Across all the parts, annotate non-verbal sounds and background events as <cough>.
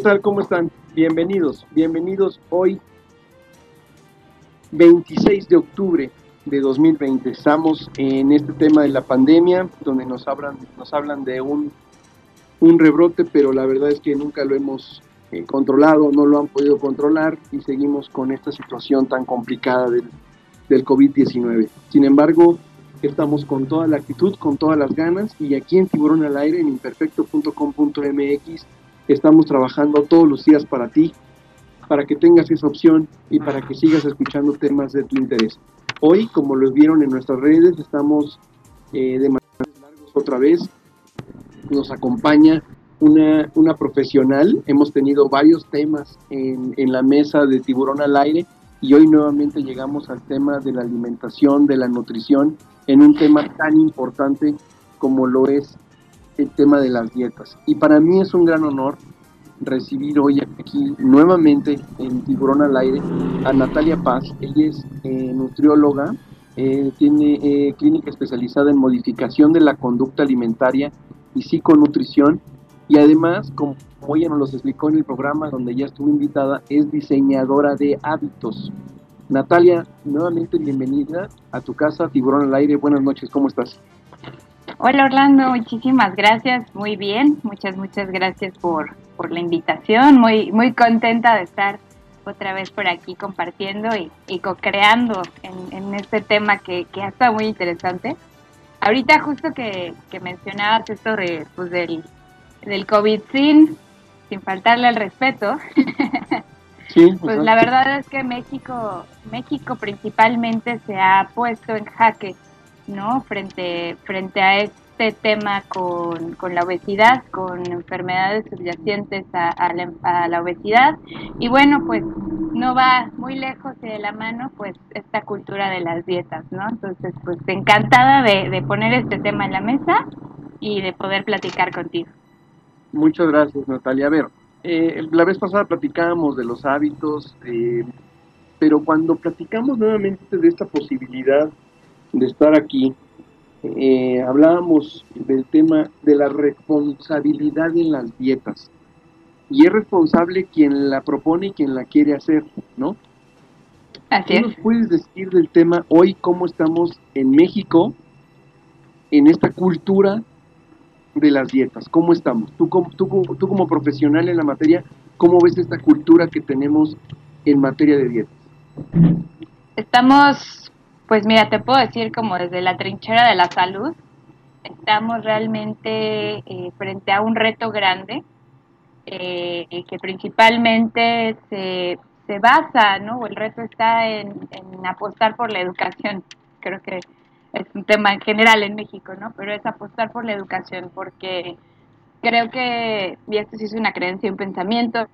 tal? ¿Cómo están? Bienvenidos, bienvenidos hoy 26 de octubre de 2020. Estamos en este tema de la pandemia, donde nos hablan, nos hablan de un, un rebrote, pero la verdad es que nunca lo hemos eh, controlado, no lo han podido controlar y seguimos con esta situación tan complicada del, del COVID-19. Sin embargo, estamos con toda la actitud, con todas las ganas y aquí en Tiburón al Aire, en imperfecto.com.mx, estamos trabajando todos los días para ti, para que tengas esa opción y para que sigas escuchando temas de tu interés. Hoy, como los vieron en nuestras redes, estamos eh, de manera largos otra vez. Nos acompaña una, una profesional. Hemos tenido varios temas en, en la mesa de Tiburón al Aire y hoy nuevamente llegamos al tema de la alimentación, de la nutrición, en un tema tan importante como lo es el tema de las dietas. Y para mí es un gran honor recibir hoy aquí nuevamente en Tiburón al Aire a Natalia Paz. Ella es eh, nutrióloga, eh, tiene eh, clínica especializada en modificación de la conducta alimentaria y psiconutrición. Y además, como ella nos los explicó en el programa donde ya estuvo invitada, es diseñadora de hábitos. Natalia, nuevamente bienvenida a tu casa, Tiburón al Aire. Buenas noches, ¿cómo estás? Hola Orlando, muchísimas gracias, muy bien, muchas, muchas gracias por, por la invitación, muy, muy contenta de estar otra vez por aquí compartiendo y, y co-creando en, en, este tema que, que ha estado muy interesante. Ahorita justo que, que mencionabas esto de, pues del, del COVID sin, sin faltarle al respeto, <laughs> sí, pues la verdad es que México, México principalmente se ha puesto en jaque ¿no? Frente, frente a este tema con, con la obesidad, con enfermedades subyacentes a, la, obesidad. Y bueno, pues no va muy lejos de la mano, pues esta cultura de las dietas, ¿no? Entonces, pues encantada de, de poner este tema en la mesa y de poder platicar contigo. Muchas gracias, Natalia. A ver, eh, la vez pasada platicábamos de los hábitos, eh, pero cuando platicamos nuevamente de esta posibilidad de estar aquí, eh, hablábamos del tema de la responsabilidad en las dietas. Y es responsable quien la propone y quien la quiere hacer, ¿no? Así ¿Qué nos puedes decir del tema hoy, cómo estamos en México, en esta cultura de las dietas? ¿Cómo estamos? Tú como, tú, tú como profesional en la materia, ¿cómo ves esta cultura que tenemos en materia de dietas? Estamos pues mira, te puedo decir como desde la trinchera de la salud, estamos realmente eh, frente a un reto grande eh, que principalmente se, se, basa, ¿no? El reto está en, apostar por la educación. Creo que es un tema en general en México, ¿no? Pero es apostar por la educación porque creo que, y esto sí es una creencia un pensamiento.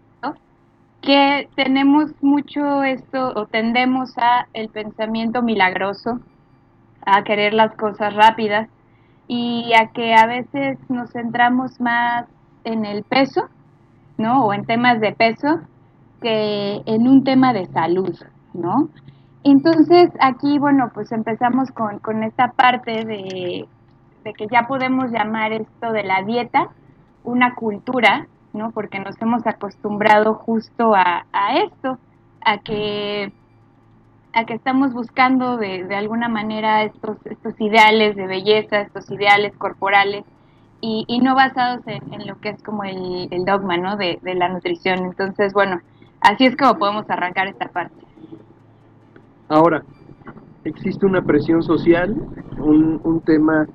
Que tenemos mucho esto o tendemos a el pensamiento milagroso, a querer las cosas rápidas y a que a veces nos centramos más en el peso, ¿no? O en temas de peso que en un tema de salud, ¿no? Entonces aquí, bueno, pues empezamos con, con esta parte de, de que ya podemos llamar esto de la dieta una cultura, ¿no? Porque nos hemos acostumbrado justo a, a esto, a que a que estamos buscando de, de alguna manera estos, estos ideales de belleza, estos ideales corporales, y, y no basados en, en, lo que es como el, el dogma ¿no? de, de, la nutrición. Entonces, bueno, así es como podemos arrancar esta parte. Ahora, existe una presión social, un, un tema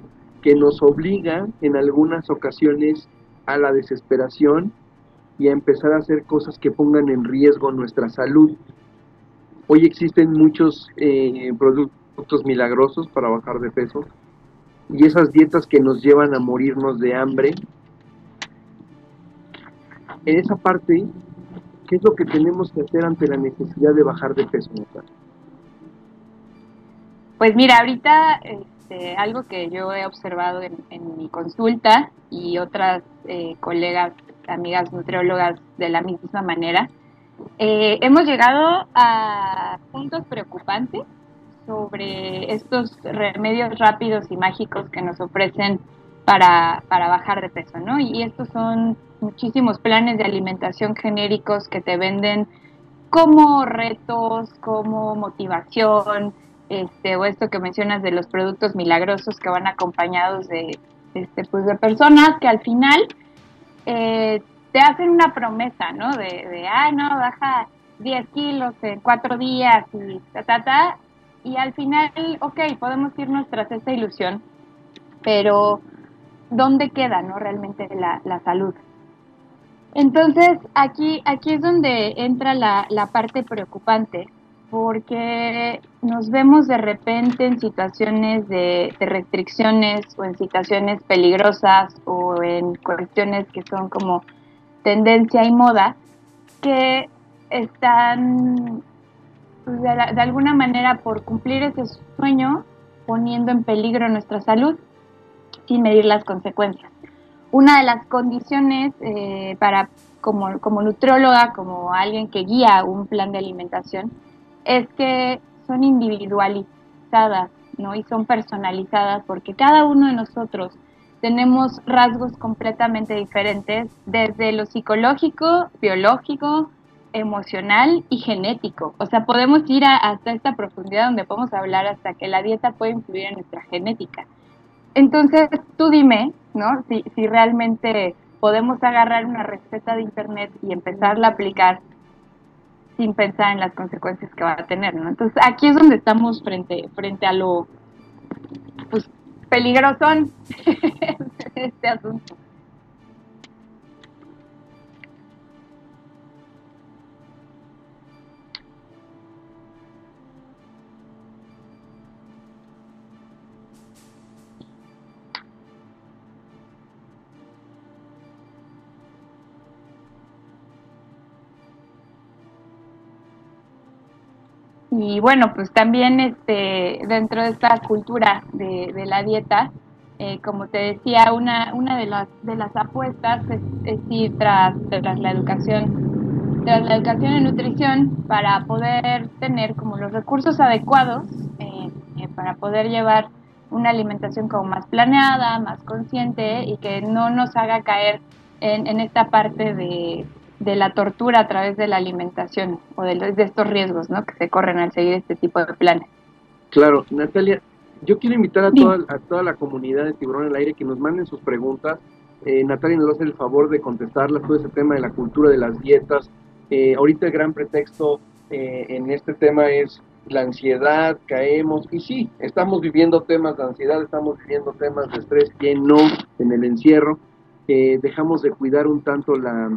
que nos obliga en algunas ocasiones a la desesperación y a empezar a hacer cosas que pongan en riesgo nuestra salud. Hoy existen muchos eh, productos milagrosos para bajar de peso y esas dietas que nos llevan a morirnos de hambre. En esa parte, ¿qué es lo que tenemos que hacer ante la necesidad de bajar de peso? Pues mira, ahorita este, algo que yo he observado en, mi consulta y otras eh, colegas, amigas nutriólogas de la misma manera, eh, hemos llegado a puntos preocupantes sobre estos remedios rápidos y mágicos que nos ofrecen para, para bajar de peso, ¿no? Y estos son muchísimos planes de alimentación genéricos que te venden como retos, como motivación, este, o esto que mencionas de los productos milagrosos que van acompañados de, este, pues de personas que al final eh, te hacen una promesa, ¿no? De, de ay, no, baja 10 kilos en cuatro días y ta, ta, ta. Y al final, ok, podemos irnos tras esta ilusión, pero ¿dónde queda, no? Realmente la, la salud. Entonces, aquí, aquí es donde entra la, la parte preocupante, porque nos vemos de repente en situaciones de, restricciones o en situaciones peligrosas o en cuestiones que son como tendencia y moda que están pues, de, alguna manera por cumplir ese sueño poniendo en peligro nuestra salud sin medir las consecuencias. Una de las condiciones eh, para como, como nutrióloga, como alguien que guía un plan de alimentación, es que son individualizadas ¿no? y son personalizadas porque cada uno de nosotros tenemos rasgos completamente diferentes desde lo psicológico, biológico, emocional y genético. O sea, podemos ir a, hasta esta profundidad donde podemos hablar hasta que la dieta puede influir en nuestra genética. Entonces, tú dime, ¿no? Si, si realmente podemos agarrar una receta de internet y empezarla a aplicar sin pensar en las consecuencias que va a tener, ¿no? Entonces, aquí es donde estamos frente, frente a lo, pues, peligrosón <laughs> este asunto. Y bueno, pues también este, dentro de esta cultura de, la dieta, eh, como te decía, una, una de, las, de las apuestas es, es ir tras, tras, la educación, tras la educación en nutrición para poder tener como los recursos adecuados eh, eh, para poder llevar una alimentación como más planeada, más consciente y que no nos haga caer en, en esta parte de, de la tortura a través de la alimentación o de, de estos riesgos ¿no? que se corren al seguir este tipo de planes. Claro, Natalia, yo quiero invitar a toda, a toda la comunidad de Tiburón al Aire que nos manden sus preguntas. Eh, Natalia nos va a hacer el favor de contestarlas, todo ese tema de la cultura de las dietas. Eh, ahorita el gran pretexto eh, en este tema es la ansiedad, caemos, y sí, estamos viviendo temas de ansiedad, estamos viviendo temas de estrés, ¿quién no en el encierro? dejamos de cuidar un tanto la,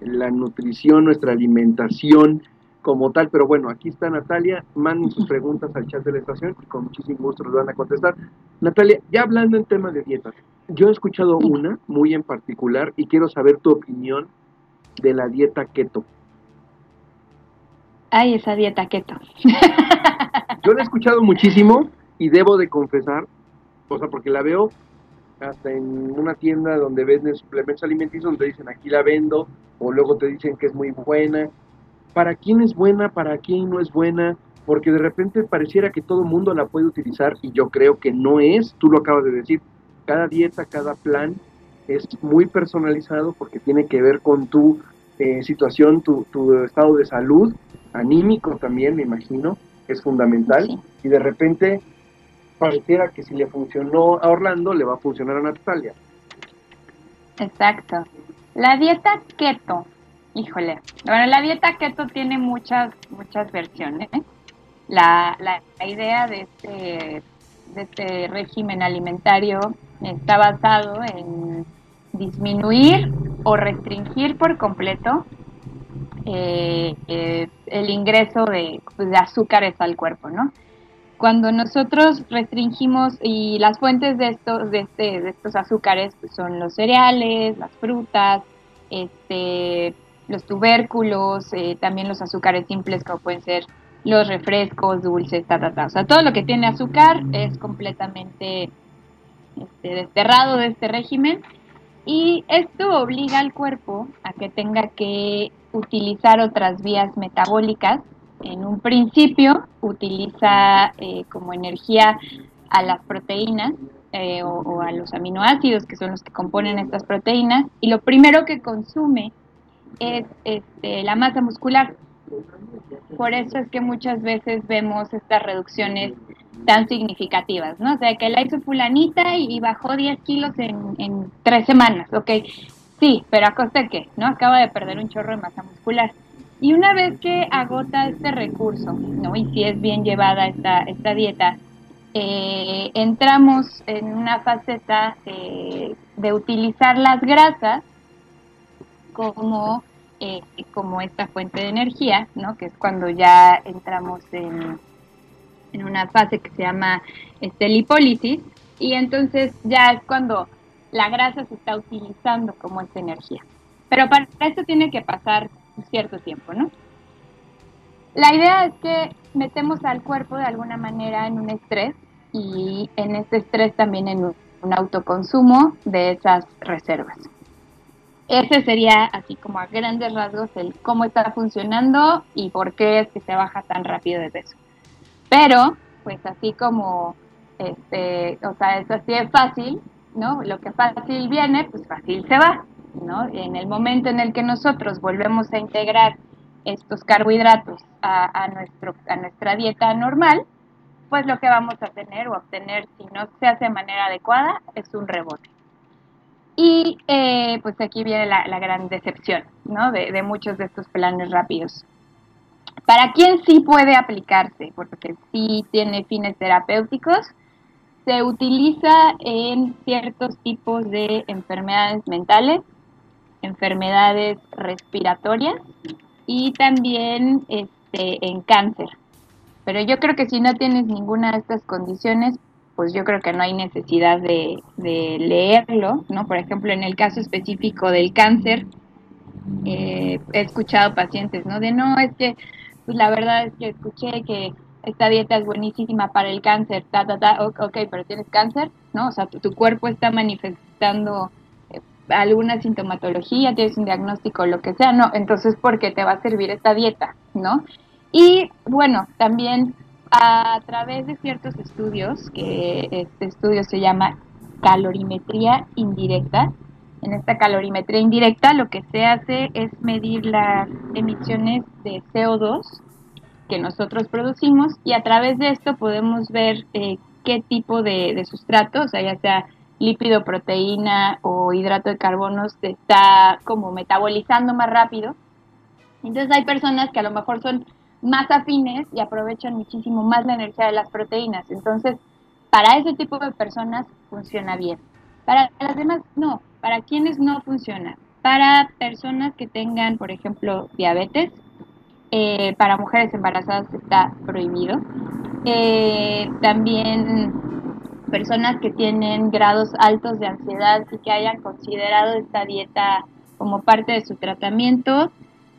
la nutrición, nuestra alimentación como tal, pero bueno, aquí está Natalia, manden sus preguntas al chat de la estación y con muchísimo gusto los van a contestar. Natalia, ya hablando en temas de dietas, yo he escuchado una muy en particular y quiero saber tu opinión de la dieta keto. Ay, esa dieta keto. yo la he escuchado muchísimo y debo de confesar, o sea, porque la veo hasta en una tienda donde venden suplementos alimenticios donde dicen aquí la vendo o luego te dicen que es muy buena. ¿Para quién es buena? ¿Para quién no es buena? Porque de repente pareciera que todo el mundo la puede utilizar y yo creo que no es, tú lo acabas de decir, cada dieta, cada plan es muy personalizado porque tiene que ver con tu eh, situación, tu, tu, estado de salud, anímico también, me imagino, es fundamental. Y de repente pareciera que si le funcionó a Orlando, le va a funcionar a Natalia. Exacto. La dieta keto, híjole, bueno, la dieta keto tiene muchas, muchas versiones. La, la, idea de este, de este régimen alimentario está basado en disminuir o restringir por completo eh, eh, el ingreso de, pues, de, azúcares al cuerpo, ¿no? Cuando nosotros restringimos y las fuentes de estos, de, este, de estos azúcares pues, son los cereales, las frutas, este, los tubérculos, eh, también los azúcares simples como pueden ser los refrescos, dulces, ta, ta, ta. O sea, todo lo que tiene azúcar es completamente este, desterrado de este régimen y esto obliga al cuerpo a que tenga que utilizar otras vías metabólicas. En un principio utiliza eh, como energía a las proteínas eh, o, a los aminoácidos que son los que componen estas proteínas y lo primero que consume es este, la masa muscular. Por eso es que muchas veces vemos estas reducciones tan significativas, ¿no? O sea, que la hizo fulanita y, bajó 10 kilos en, tres semanas, ok. Sí, pero a costa de qué, ¿no? Acaba de perder un chorro de masa muscular. Y una vez que agota este recurso, ¿no? Y si es bien llevada esta, esta dieta, eh, entramos en una faceta eh, de utilizar las grasas como, eh, como esta fuente de energía, ¿no? Que es cuando ya entramos en, en una fase que se llama este, lipólisis y entonces ya es cuando la grasa se está utilizando como esta energía. Pero para esto tiene que pasar cierto tiempo, ¿no? La idea es que metemos al cuerpo de alguna manera en un estrés y en este estrés también en un, autoconsumo de esas reservas. Ese sería así como a grandes rasgos el cómo está funcionando y por qué es que se baja tan rápido de peso. Pero, pues así como, este, o sea, es así es fácil, ¿no? Lo que fácil viene, pues fácil se va, En el momento en el que nosotros volvemos a integrar estos carbohidratos a, nuestro, a nuestra dieta normal, pues lo que vamos a tener o obtener, si no se hace de manera adecuada, es un rebote. Y eh, pues aquí viene la, gran decepción, ¿no? De, muchos de estos planes rápidos. ¿Para quién sí puede aplicarse? Porque sí tiene fines terapéuticos. Se utiliza en ciertos tipos de enfermedades mentales, enfermedades respiratorias y también este, en cáncer. Pero yo creo que si no tienes ninguna de estas condiciones, pues yo creo que no hay necesidad de, de leerlo, ¿no? Por ejemplo, en el caso específico del cáncer, eh, he escuchado pacientes, ¿no? De no, es que pues la verdad es que escuché que esta dieta es buenísima para el cáncer, ta, ta, ta, ok, pero tienes cáncer, ¿no? O sea, tu, cuerpo está manifestando alguna sintomatología, tienes un diagnóstico, lo que sea, no, entonces, ¿por qué te va a servir esta dieta, ¿no? Y bueno, también a través de ciertos estudios, que este estudio se llama calorimetría indirecta, en esta calorimetría indirecta lo que se hace es medir las emisiones de CO2 que nosotros producimos y a través de esto podemos ver eh, qué tipo de, sustrato, o sea, ya sea lípido, proteína o hidrato de carbono, se está como metabolizando más rápido. Entonces hay personas que a lo mejor son más afines y aprovechan muchísimo más la energía de las proteínas. Entonces, para ese tipo de personas funciona bien. Para las demás, no. ¿Para quienes no funciona? Para personas que tengan, por ejemplo, diabetes, eh, para mujeres embarazadas está prohibido. Eh, también personas que tienen grados altos de ansiedad y que hayan considerado esta dieta como parte de su tratamiento,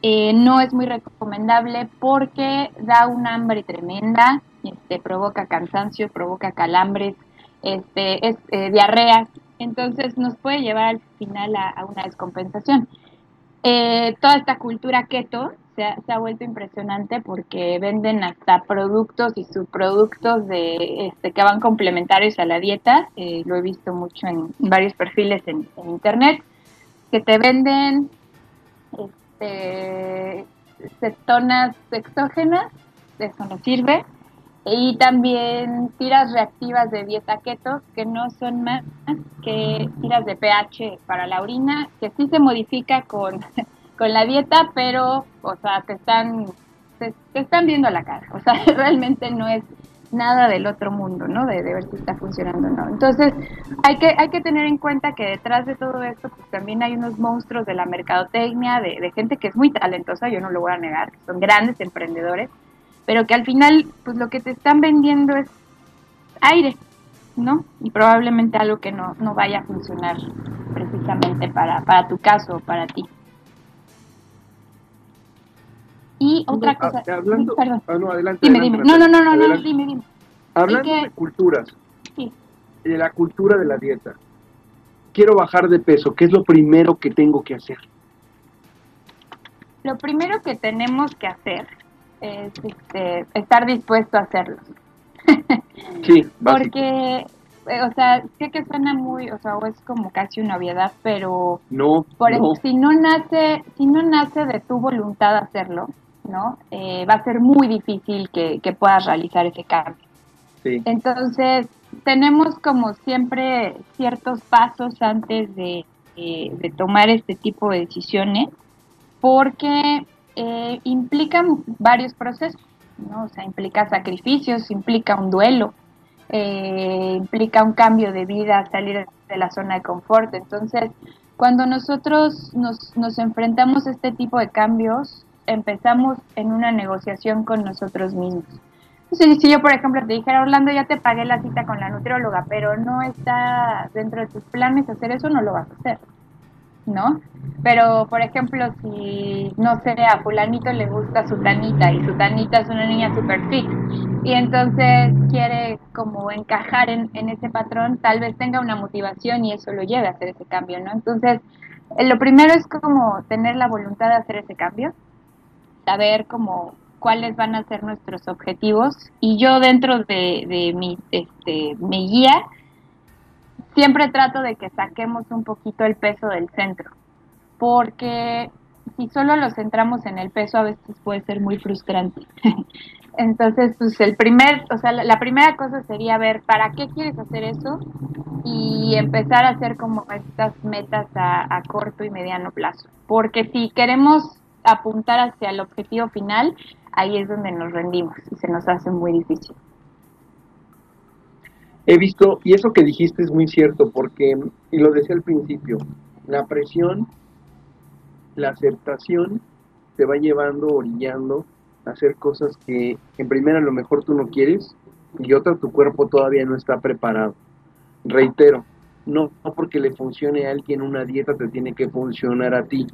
eh, no es muy recomendable porque da un hambre tremenda, este, provoca cansancio, provoca calambres, este, es, diarrea entonces nos puede llevar al final a, una descompensación. Eh, toda esta cultura keto se ha, vuelto impresionante porque venden hasta productos y subproductos de este que van complementarios a la dieta. Eh, lo he visto mucho en varios perfiles en, en internet que te venden este, cetonas exógenas, eso no sirve, y también tiras reactivas de dieta keto, que no son más que tiras de pH para la orina, que sí se modifica con, <laughs> con la dieta, pero, o sea, te están, te, están viendo la cara, o sea, <laughs> realmente no es nada del otro mundo, ¿no? De, ver si está funcionando o no. Entonces, hay que, hay que tener en cuenta que detrás de todo esto, pues también hay unos monstruos de la mercadotecnia, de, de gente que es muy talentosa, yo no lo voy a negar, que son grandes emprendedores, pero que al final, pues lo que te están vendiendo es aire, ¿no? Y probablemente algo que no, no vaya a funcionar precisamente para, para tu caso o para ti. Y otra cosa, hablando, perdón. ah, no, adelante, Dime, adelante, dime. No, no, no, no, dime, dime. Hablando que- de culturas, Sí. de la cultura de la dieta, quiero bajar de peso, ¿qué es lo primero que tengo que hacer? Lo primero que tenemos que hacer es este, estar dispuesto a hacerlo. <laughs> Sí. Porque, eh, o sea, sé que suena muy, o sea, es como casi una obviedad, pero No, por no, si no nace, si no nace de tu voluntad hacerlo, ¿no? Eh, va a ser muy difícil que, que puedas realizar ese cambio. sí, Entonces, tenemos como siempre ciertos pasos antes de, eh, de tomar este tipo de decisiones, porque eh, implican varios procesos, ¿no? O sea, implica sacrificios, implica un duelo, eh, implica un cambio de vida, salir de la zona de confort. Entonces, cuando nosotros nos, nos enfrentamos a este tipo de cambios, empezamos en una negociación con nosotros mismos. Sí, si yo, por ejemplo, te dijera, Orlando, ya te pagué la cita con la nutrióloga, pero no está dentro de tus planes hacer eso, no lo vas a hacer, ¿no? Pero, por ejemplo, si, no sé, a fulanito le gusta su tanita y su tanita es una niña super fit y entonces quiere como encajar en, en ese patrón, tal vez tenga una motivación y eso lo lleve a hacer ese cambio, ¿no? Entonces, eh, lo primero es como tener la voluntad de hacer ese cambio, saber como cuáles van a ser nuestros objetivos y yo dentro de, de mi, este, mi guía siempre trato de que saquemos un poquito el peso del centro porque si solo lo centramos en el peso a veces puede ser muy frustrante. <laughs> Entonces, pues el primer, o sea, la, la, primera cosa sería ver para qué quieres hacer eso y empezar a hacer como estas metas a, a corto y mediano plazo. Porque si queremos apuntar hacia el objetivo final, ahí es donde nos rendimos y se nos hace muy difícil. He visto, y eso que dijiste es muy cierto, porque, y lo decía al principio, la presión, la aceptación te va llevando, orillando a hacer cosas que en primera a lo mejor tú no quieres y otra tu cuerpo todavía no está preparado. Reitero, no, no porque le funcione a alguien una dieta te tiene que funcionar a ti.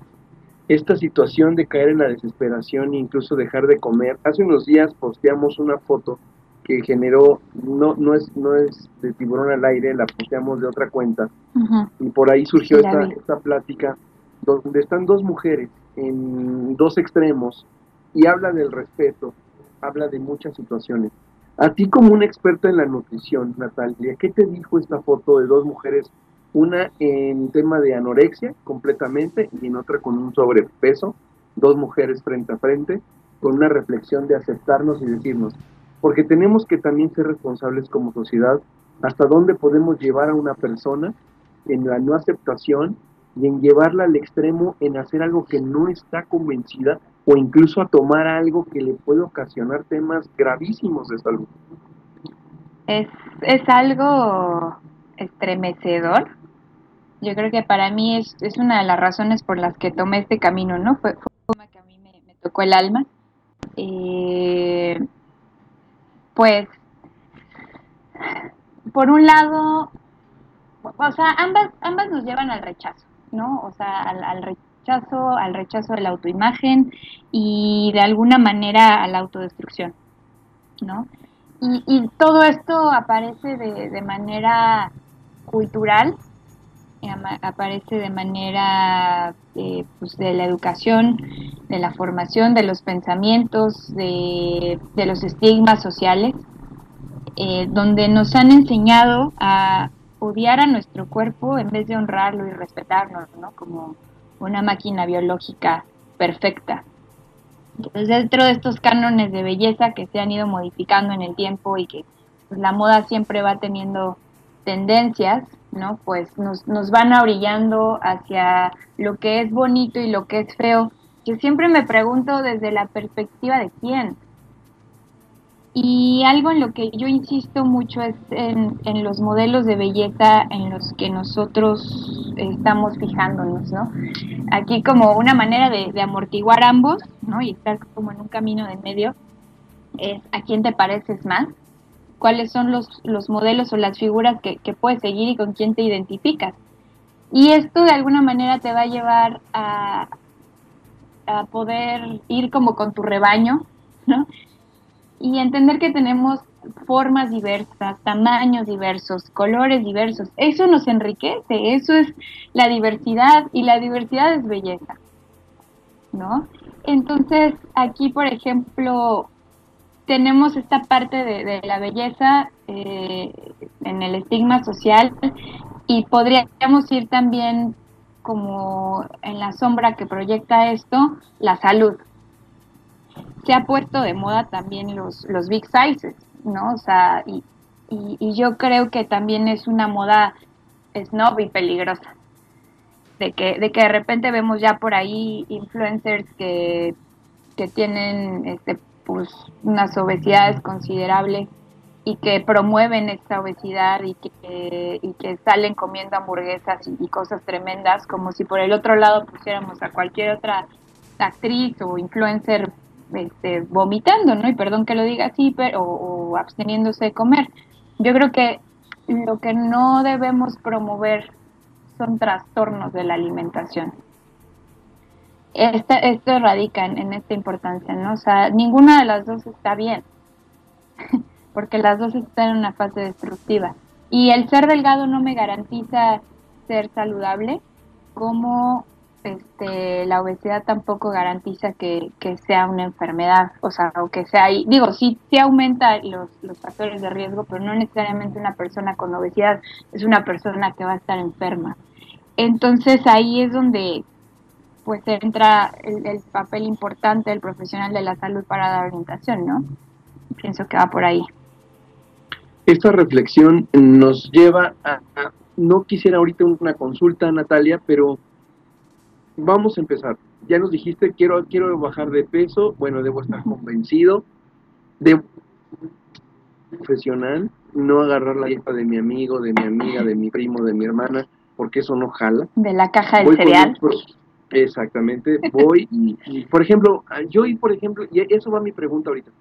Esta situación de caer en la desesperación e incluso dejar de comer, hace unos días posteamos una foto que generó, no, no, es, no es de tiburón al aire, la posteamos de otra cuenta, Uh -huh. y por ahí surgió Sí, esta, esta plática donde están dos mujeres en dos extremos y habla del respeto, habla de muchas situaciones. A ti como una experta en la nutrición, Natalia, ¿qué te dijo esta foto de dos mujeres? Una en tema de anorexia completamente y en otra con un sobrepeso, dos mujeres frente a frente, con una reflexión de aceptarnos y decirnos, porque tenemos que también ser responsables como sociedad, hasta dónde podemos llevar a una persona en la no aceptación y en llevarla al extremo en hacer algo que no está convencida o incluso a tomar algo que le puede ocasionar temas gravísimos de salud. Es, es algo estremecedor. Yo creo que para mí es, es una de las razones por las que tomé este camino, ¿no? Fue, fue que a mí me, me tocó el alma. Eh, pues, por un lado, o sea, ambas, ambas nos llevan al rechazo, ¿no? O sea, al, al rechazo, al rechazo de la autoimagen y de alguna manera a la autodestrucción, ¿no? Y, y todo esto aparece de, de manera cultural, aparece de manera eh, pues de la educación, de la formación, de los pensamientos, de, los estigmas sociales, eh, donde nos han enseñado a odiar a nuestro cuerpo en vez de honrarlo y respetarnos, ¿no? Como una máquina biológica perfecta. Entonces, dentro de estos cánones de belleza que se han ido modificando en el tiempo y que pues, la moda siempre va teniendo tendencias, ¿no? Pues nos, nos van orillando hacia lo que es bonito y lo que es feo. Yo siempre me pregunto desde la perspectiva de quién. Y algo en lo que yo insisto mucho es en, en los modelos de belleza en los que nosotros estamos fijándonos, ¿no? Aquí como una manera de, de amortiguar ambos, ¿no? Y estar como en un camino de medio, es a quién te pareces más cuáles son los, los modelos o las figuras que, puedes seguir y con quién te identificas. Y esto de alguna manera te va a llevar a, a poder ir como con tu rebaño, ¿no? Y entender que tenemos formas diversas, tamaños diversos, colores diversos. Eso nos enriquece, eso es la diversidad y la diversidad es belleza, ¿no? Entonces, aquí, por ejemplo, tenemos esta parte de, la belleza eh, en el estigma social y podríamos ir también como en la sombra que proyecta esto, la salud. Se ha puesto de moda también los, los big sizes, ¿no? O sea, y, y, yo creo que también es una moda snob y peligrosa. De que, de que de repente vemos ya por ahí influencers que, que tienen este, pues unas obesidades considerables y que promueven esta obesidad y que, y que salen comiendo hamburguesas y, cosas tremendas, como si por el otro lado pusiéramos a cualquier otra actriz o influencer este, vomitando, ¿no? Y perdón que lo diga así, pero, o absteniéndose de comer. Yo creo que lo que no debemos promover son trastornos de la alimentación esto radica en, esta importancia, ¿no? O sea, ninguna de las dos está bien, <laughs> porque las dos están en una fase destructiva. Y el ser delgado no me garantiza ser saludable, como este, la obesidad tampoco garantiza que, sea una enfermedad, o sea, o que sea, digo, sí, sí aumenta los, los factores de riesgo, pero no necesariamente una persona con obesidad es una persona que va a estar enferma. Entonces ahí es donde pues entra el, papel importante del profesional de la salud para dar orientación, ¿no? Pienso que va por ahí. Esta reflexión nos lleva a, no quisiera ahorita una consulta, Natalia, pero vamos a empezar. Ya nos dijiste, quiero, quiero bajar de peso, bueno, debo estar convencido, de profesional, no agarrar la hija de mi amigo, de mi amiga, de mi primo, de mi hermana, porque eso no jala. De la caja de cereal. Exactamente, voy y, por ejemplo, yo y por ejemplo, y eso va mi pregunta ahorita.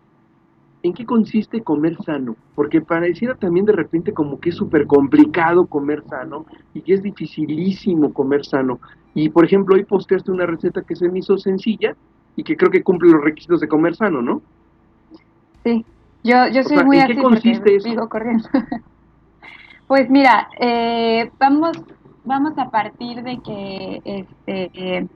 ¿En qué consiste comer sano? Porque pareciera también de repente como que es súper complicado comer sano y que es dificilísimo comer sano. Y por ejemplo, hoy posteaste una receta que se me hizo sencilla y que creo que cumple los requisitos de comer sano, ¿no? Sí, yo, yo soy muy ¿En qué consiste eso? corriendo. <laughs> pues mira, eh, vamos vamos a partir de que este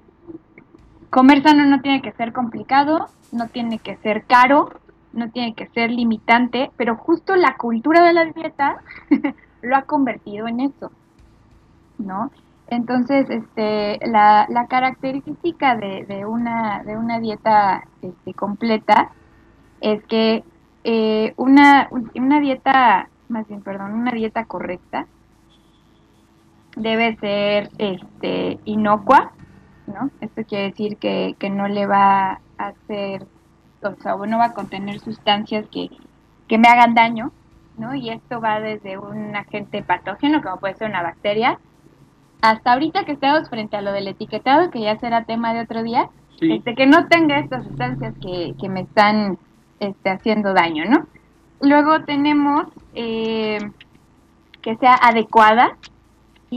comer sano no tiene que ser complicado, no tiene que ser caro, no tiene que ser limitante, pero justo la cultura de la dieta <laughs> lo ha convertido en eso, ¿no? Entonces, este, la, la característica de, de, una, de una dieta este, completa es que eh, una, una dieta, más bien, perdón, una dieta correcta debe ser este, inocua, ¿no? Esto quiere decir que, que no le va a hacer, o sea, no va a contener sustancias que, que me hagan daño, ¿no? Y esto va desde un agente patógeno, como puede ser una bacteria, hasta ahorita que estamos frente a lo del etiquetado, que ya será tema de otro día, este, que no tenga estas sustancias que, que me están este, haciendo daño, ¿no? Luego tenemos eh, que sea adecuada,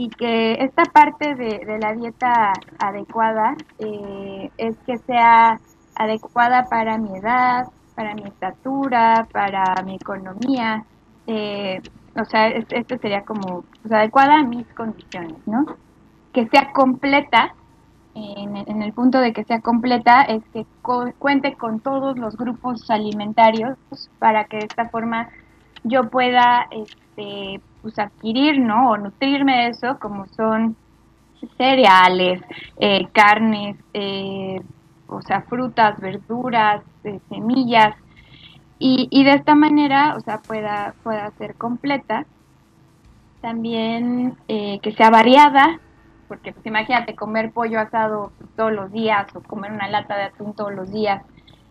y que esta parte de, la dieta adecuada eh, es que sea adecuada para mi edad, para mi estatura, para mi economía, eh, o sea, esto sería como adecuada a mis condiciones, ¿no? Que sea completa en, el punto de que sea completa es que cuente con todos los grupos alimentarios para que de esta forma yo pueda este, pues adquirir, ¿no? O nutrirme de eso, como son cereales, eh, carnes, eh, o sea, frutas, verduras, eh, semillas, y, y, de esta manera, o sea, pueda, pueda ser completa. También que sea variada, porque pues imagínate comer pollo asado todos los días o comer una lata de atún todos los días,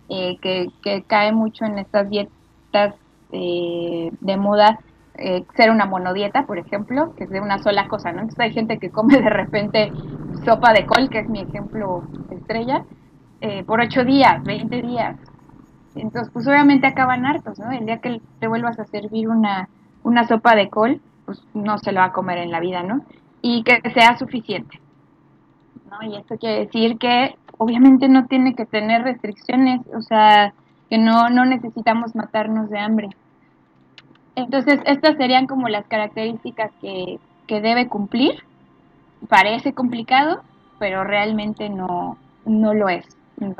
que, que, cae mucho en estas dietas de moda, eh, ser una monodieta, por ejemplo, que es de una sola cosa, ¿no? Entonces hay gente que come de repente sopa de col, que es mi ejemplo estrella, por ocho días, 20 días. Entonces, pues obviamente acaban hartos, ¿no? El día que te vuelvas a servir una, una sopa de col, pues no se lo va a comer en la vida, ¿no? y que sea suficiente. ¿no? Y esto quiere decir que obviamente no tiene que tener restricciones, o sea, que no, no necesitamos matarnos de hambre. Entonces, estas serían como las características que, que debe cumplir. Parece complicado, pero realmente no, no lo es. ¿no?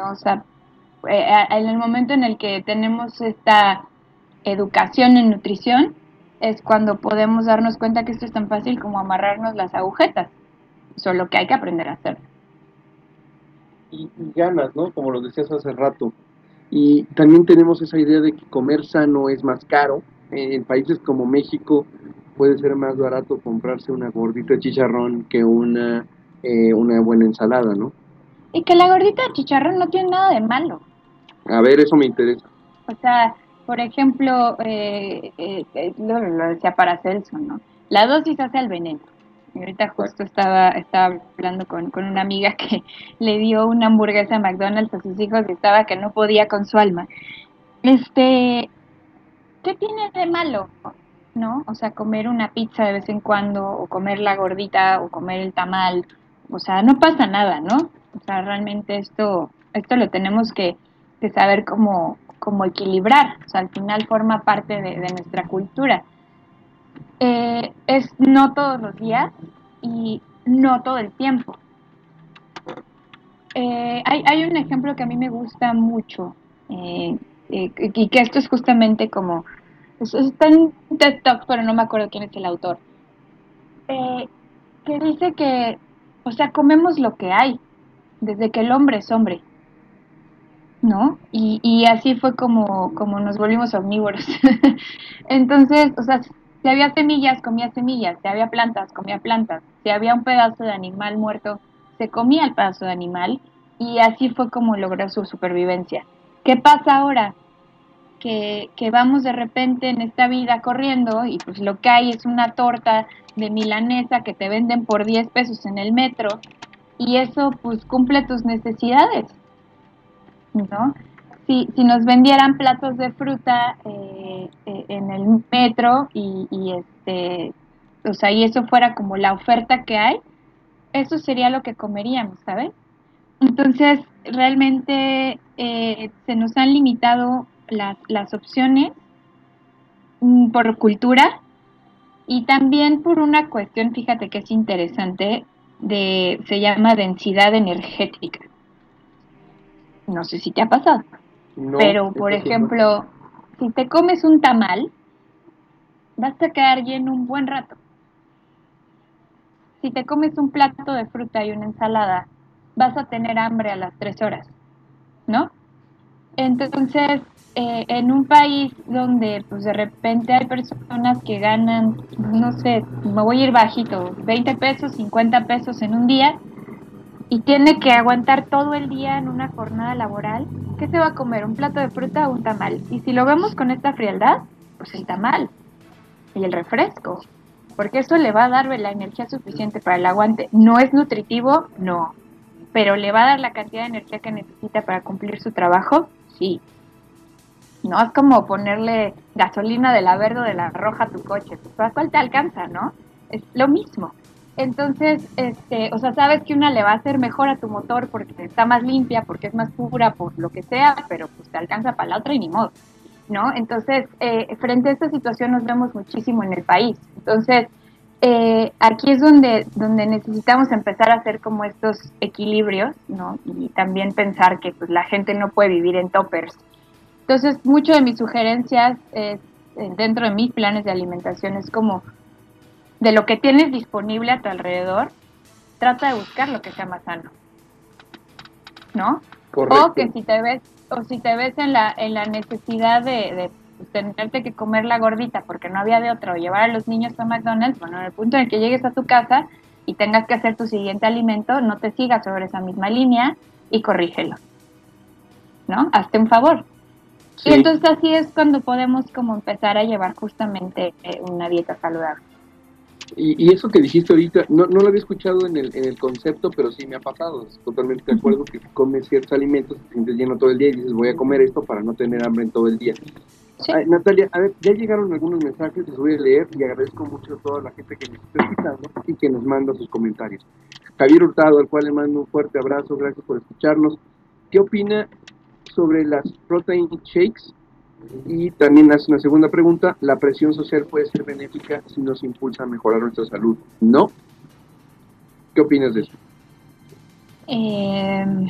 Eh, en el momento en el que tenemos esta educación en nutrición, es cuando podemos darnos cuenta que esto es tan fácil como amarrarnos las agujetas, solo que hay que aprender a hacerlo. Y, ganas, ¿no? Como lo decías hace rato. Y también tenemos esa idea de que comer sano es más caro. En países como México puede ser más barato comprarse una gordita de chicharrón que una, eh, una buena ensalada, ¿no? Y que la gordita de chicharrón no tiene nada de malo. A ver, eso me interesa. O sea, por ejemplo, eh, eh, eh, lo, decía para Celso, ¿no? La dosis hace el veneno. Y ahorita justo estaba, estaba hablando con, con una amiga que <laughs> le dio una hamburguesa a McDonald's a sus hijos y estaba que no podía con su alma. Este, ¿qué tiene de malo? ¿No? O sea, comer una pizza de vez en cuando, o comer la gordita, o comer el tamal. O sea, no pasa nada, ¿no? O sea, realmente esto, esto lo tenemos que, que saber cómo, como equilibrar, o sea, al final forma parte de, nuestra cultura. Eh, es no todos los días y no todo el tiempo. Eh, hay, un ejemplo que a mí me gusta mucho eh, y que esto es justamente como, está en TED Talk, pero no me acuerdo quién es el autor, que dice que, o sea, comemos lo que hay, desde que el hombre es hombre. ¿no? Y, y así fue como, como nos volvimos omnívoros. <laughs> Entonces, o sea, si había semillas, comía semillas, si había plantas, comía plantas, si había un pedazo de animal muerto, se comía el pedazo de animal y así fue como logró su supervivencia. ¿Qué pasa ahora? Que, que vamos de repente en esta vida corriendo y pues lo que hay es una torta de milanesa que te venden por 10 pesos en el metro y eso pues cumple tus necesidades ¿no? Si, si nos vendieran platos de fruta eh, eh, en el metro y, este, o sea, y eso fuera como la oferta que hay, eso sería lo que comeríamos, ¿sabes? Entonces, realmente eh, se nos han limitado las, las opciones mm, por cultura y también por una cuestión, fíjate que es interesante, de, se llama densidad energética. No sé si te ha pasado. pero, por ejemplo, si te comes un tamal, vas a quedar lleno un buen rato. Si te comes un plato de fruta y una ensalada, vas a tener hambre a las tres horas, ¿no? Entonces, eh, en un país donde pues de repente hay personas que ganan, no sé, me voy a ir bajito, 20 pesos, 50 pesos en un día, y tiene que aguantar todo el día en una jornada laboral, ¿qué se va a comer? ¿Un plato de fruta o un tamal? Y si lo vemos con esta frialdad, pues el tamal y el refresco, porque eso le va a dar la energía suficiente para el aguante. ¿No es nutritivo? No. ¿Pero le va a dar la cantidad de energía que necesita para cumplir su trabajo? Sí. No es como ponerle gasolina de la verde o de la roja a tu coche. Pues, ¿a cuál te alcanza, no? Es lo mismo. Entonces, este, o sea, sabes que una le va a hacer mejor a tu motor porque está más limpia, porque es más pura, por lo que sea, pero pues te alcanza para la otra y ni modo, ¿no? Entonces, eh, frente a esta situación nos vemos muchísimo en el país. Entonces, eh, aquí es donde, donde necesitamos empezar a hacer como estos equilibrios, ¿no? Y también pensar que pues, la gente no puede vivir en toppers. Entonces, mucho de mis sugerencias es, eh, dentro de mis planes de alimentación es como de lo que tienes disponible a tu alrededor, trata de buscar lo que sea más sano. ¿No? O que si te ves, o si te ves en la, en la necesidad de, de pues, tenerte que comer la gordita porque no había de otra o llevar a los niños a McDonald's, bueno, en el punto en el que llegues a tu casa y tengas que hacer tu siguiente alimento, no te sigas sobre esa misma línea y corrígelo. ¿No? Hazte un favor. Y entonces así es cuando podemos como empezar a llevar justamente eh, una dieta saludable. Y, eso que dijiste ahorita, no, no lo había escuchado en el, en el concepto, pero sí me ha pasado. totalmente de acuerdo que comes ciertos alimentos, te sientes lleno todo el día y dices, voy a comer esto para no tener hambre en todo el día. Natalia, a ver, ya llegaron algunos mensajes, les voy a leer y agradezco mucho a toda la gente que nos está escuchando y que nos manda sus comentarios. Javier Hurtado, al cual le mando un fuerte abrazo, gracias por escucharnos. ¿Qué opina sobre las protein shakes? Y también hace una segunda pregunta, ¿la presión social puede ser benéfica si nos impulsa a mejorar nuestra salud? ¿No? ¿Qué opinas de eso? Eh,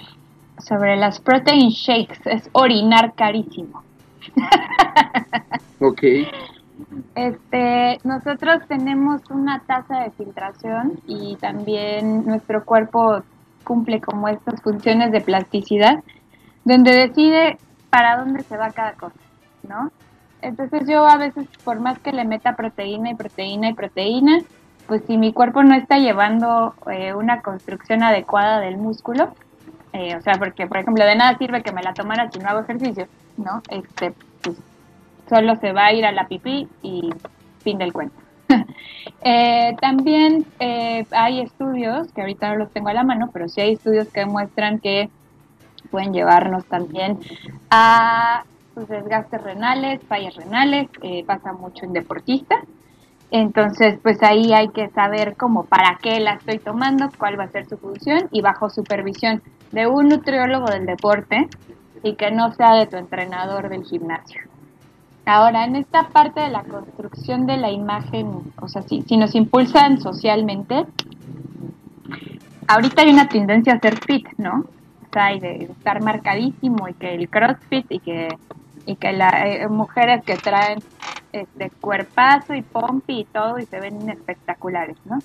sobre las protein shakes, es orinar carísimo. <laughs> ok. Este, nosotros tenemos una tasa de filtración y también nuestro cuerpo cumple como estas funciones de plasticidad, donde decide para dónde se va cada cosa, ¿no? Entonces yo a veces, por más que le meta proteína y proteína y proteína, pues si mi cuerpo no está llevando eh, una construcción adecuada del músculo, eh, o sea, porque por ejemplo de nada sirve que me la tomara si no hago ejercicio, ¿no? Este, pues solo se va a ir a la pipí y fin del cuento. <laughs> Eh, también eh, hay estudios, que ahorita no los tengo a la mano, pero sí hay estudios que demuestran que pueden llevarnos también a sus desgastes renales, fallas renales, eh, pasa mucho en deportistas. Entonces, pues ahí hay que saber cómo, para qué la estoy tomando, cuál va a ser su función y bajo supervisión de un nutriólogo del deporte y que no sea de tu entrenador del gimnasio. Ahora, en esta parte de la construcción de la imagen, o sea, si, si nos impulsan socialmente, ahorita hay una tendencia a ser fit, ¿no? O sea, y de estar marcadísimo y que el crossfit y que, y que las eh, mujeres que traen este cuerpazo y pompi y todo y se ven espectaculares, ¿no?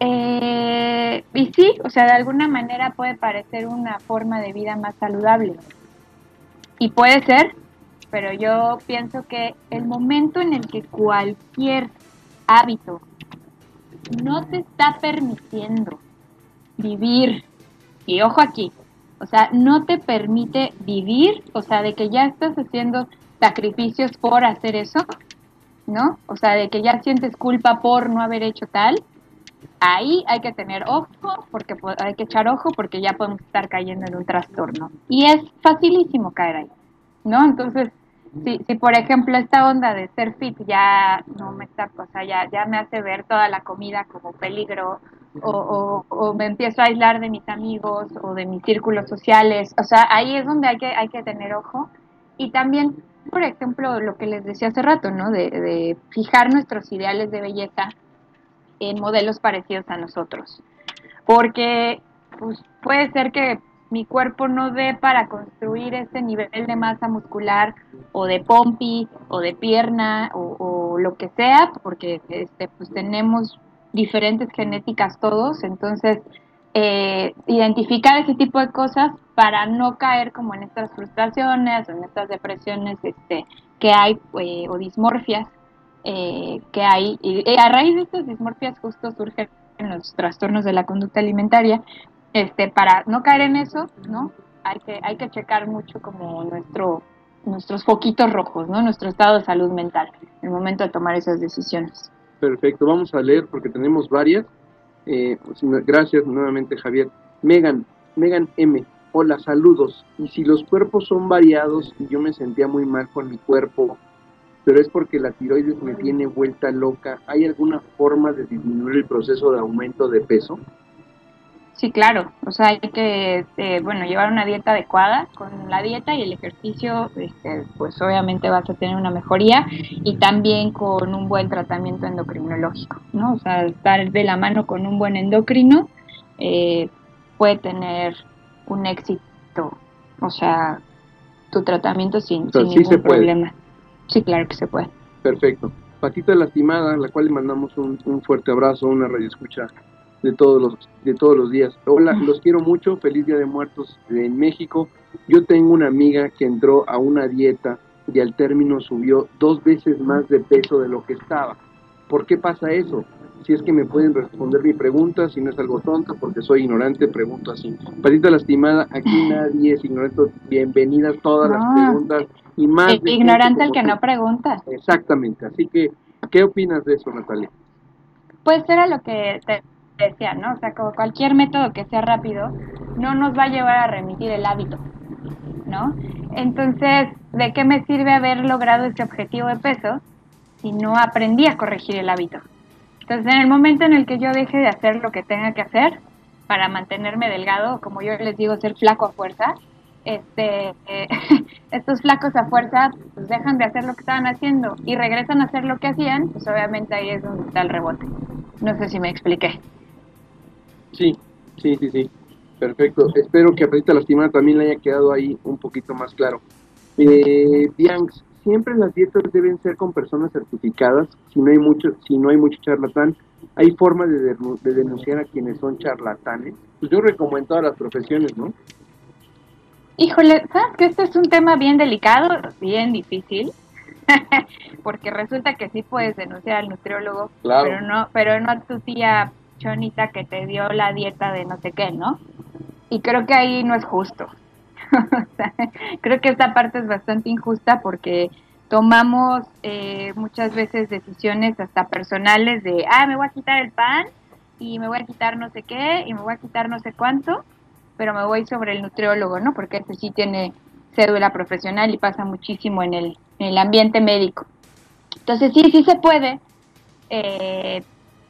Eh, y sí, o sea, de alguna manera puede parecer una forma de vida más saludable. Y puede ser, pero yo pienso que el momento en el que cualquier hábito no te está permitiendo vivir, y ojo aquí, o sea, no te permite vivir, o sea, de que ya estás haciendo sacrificios por hacer eso, ¿no? O sea, de que ya sientes culpa por no haber hecho tal, ahí hay que tener ojo, porque hay que echar ojo porque ya podemos estar cayendo en un trastorno. Y es facilísimo caer ahí, ¿no? Entonces, si, si por ejemplo esta onda de ser fit ya no me o sea, ya, ya me hace ver toda la comida como peligro, o, o, me empiezo a aislar de mis amigos o de mis círculos sociales, o sea, ahí es donde hay que, hay que tener ojo. Y también, por ejemplo, lo que les decía hace rato, ¿no? De fijar nuestros ideales de belleza en modelos parecidos a nosotros. Porque pues, puede ser que mi cuerpo no dé para construir ese nivel de masa muscular o de pompi o de pierna o, lo que sea, porque este, pues tenemos diferentes genéticas todos, entonces eh, identificar ese tipo de cosas para no caer como en estas frustraciones o en estas depresiones este, que hay eh, o dismorfias eh, que hay. Y, a raíz de estas dismorfias justo surgen los trastornos de la conducta alimentaria. Este, para no caer en eso, ¿no? Hay que, hay que checar mucho como nuestro, nuestros foquitos rojos, ¿no? Nuestro estado de salud mental en el momento de tomar esas decisiones. Perfecto, vamos a leer porque tenemos varias. Eh, pues, gracias nuevamente, Javier. Megan, Megan M. Hola, saludos. Y si los cuerpos son variados y yo me sentía muy mal con mi cuerpo, pero es porque la tiroides me tiene vuelta loca. ¿Hay alguna forma de disminuir el proceso de aumento de peso? Sí, claro. O sea, hay que, eh, bueno, llevar una dieta adecuada. Con la dieta y el ejercicio, este, pues obviamente vas a tener una mejoría y también con un buen tratamiento endocrinológico, ¿no? O sea, estar de la mano con un buen endocrino eh, puede tener un éxito. O sea, tu tratamiento sin, sin ningún problema. Sí, claro que se puede. Perfecto. Patita lastimada, a la cual le mandamos un, un fuerte abrazo, una radio escucha de todos los de todos los días. Hola, los quiero mucho, feliz Día de Muertos en México. Yo tengo una amiga que entró a una dieta y al término subió dos veces más de peso de lo que estaba. ¿Por qué pasa eso? Si es que me pueden responder mi pregunta, si no es algo tonto, porque soy ignorante, pregunto así. Patita lastimada, aquí <gasps> nadie es ignorante. Bienvenidas todas las preguntas y más. ignorante el que no pregunta. Exactamente. Así que, ¿qué opinas de eso, Natalia? Pues era lo que te decía, ¿no? O sea, como cualquier método que sea rápido, no nos va a llevar a remitir el hábito, ¿no? Entonces, ¿de qué me sirve haber logrado ese objetivo de peso si no aprendí a corregir el hábito? Entonces, en el momento en el que yo deje de hacer lo que tenga que hacer para mantenerme delgado, como yo les digo, ser flaco a fuerza, este, <laughs> estos flacos a fuerza pues dejan de hacer lo que estaban haciendo y regresan a hacer lo que hacían, pues obviamente ahí es donde está el rebote. No sé si me expliqué. Sí, sí, sí, sí. Perfecto. Espero que a Patita Lastimada también le haya quedado ahí un poquito más claro. Eh, Bianx, siempre las dietas deben ser con personas certificadas, si no hay mucho, si no hay mucho charlatán. ¿Hay forma de, de denunciar a quienes son charlatanes? Pues yo recomiendo todas las profesiones, ¿no? Híjole, ¿sabes que este es un tema bien delicado, bien difícil? <laughs> Porque resulta que sí puedes denunciar al nutriólogo, pero no, pero no a tu tía chonita que te dio la dieta de no sé qué, ¿no? Y creo que ahí no es justo. <laughs> creo que esta parte es bastante injusta porque tomamos eh, muchas veces decisiones hasta personales de, ah, me voy a quitar el pan y me voy a quitar no sé qué y me voy a quitar no sé cuánto, pero me voy sobre el nutriólogo, ¿no? Porque ese sí tiene cédula profesional y pasa muchísimo en el, en el ambiente médico. Entonces sí, sí se puede, eh,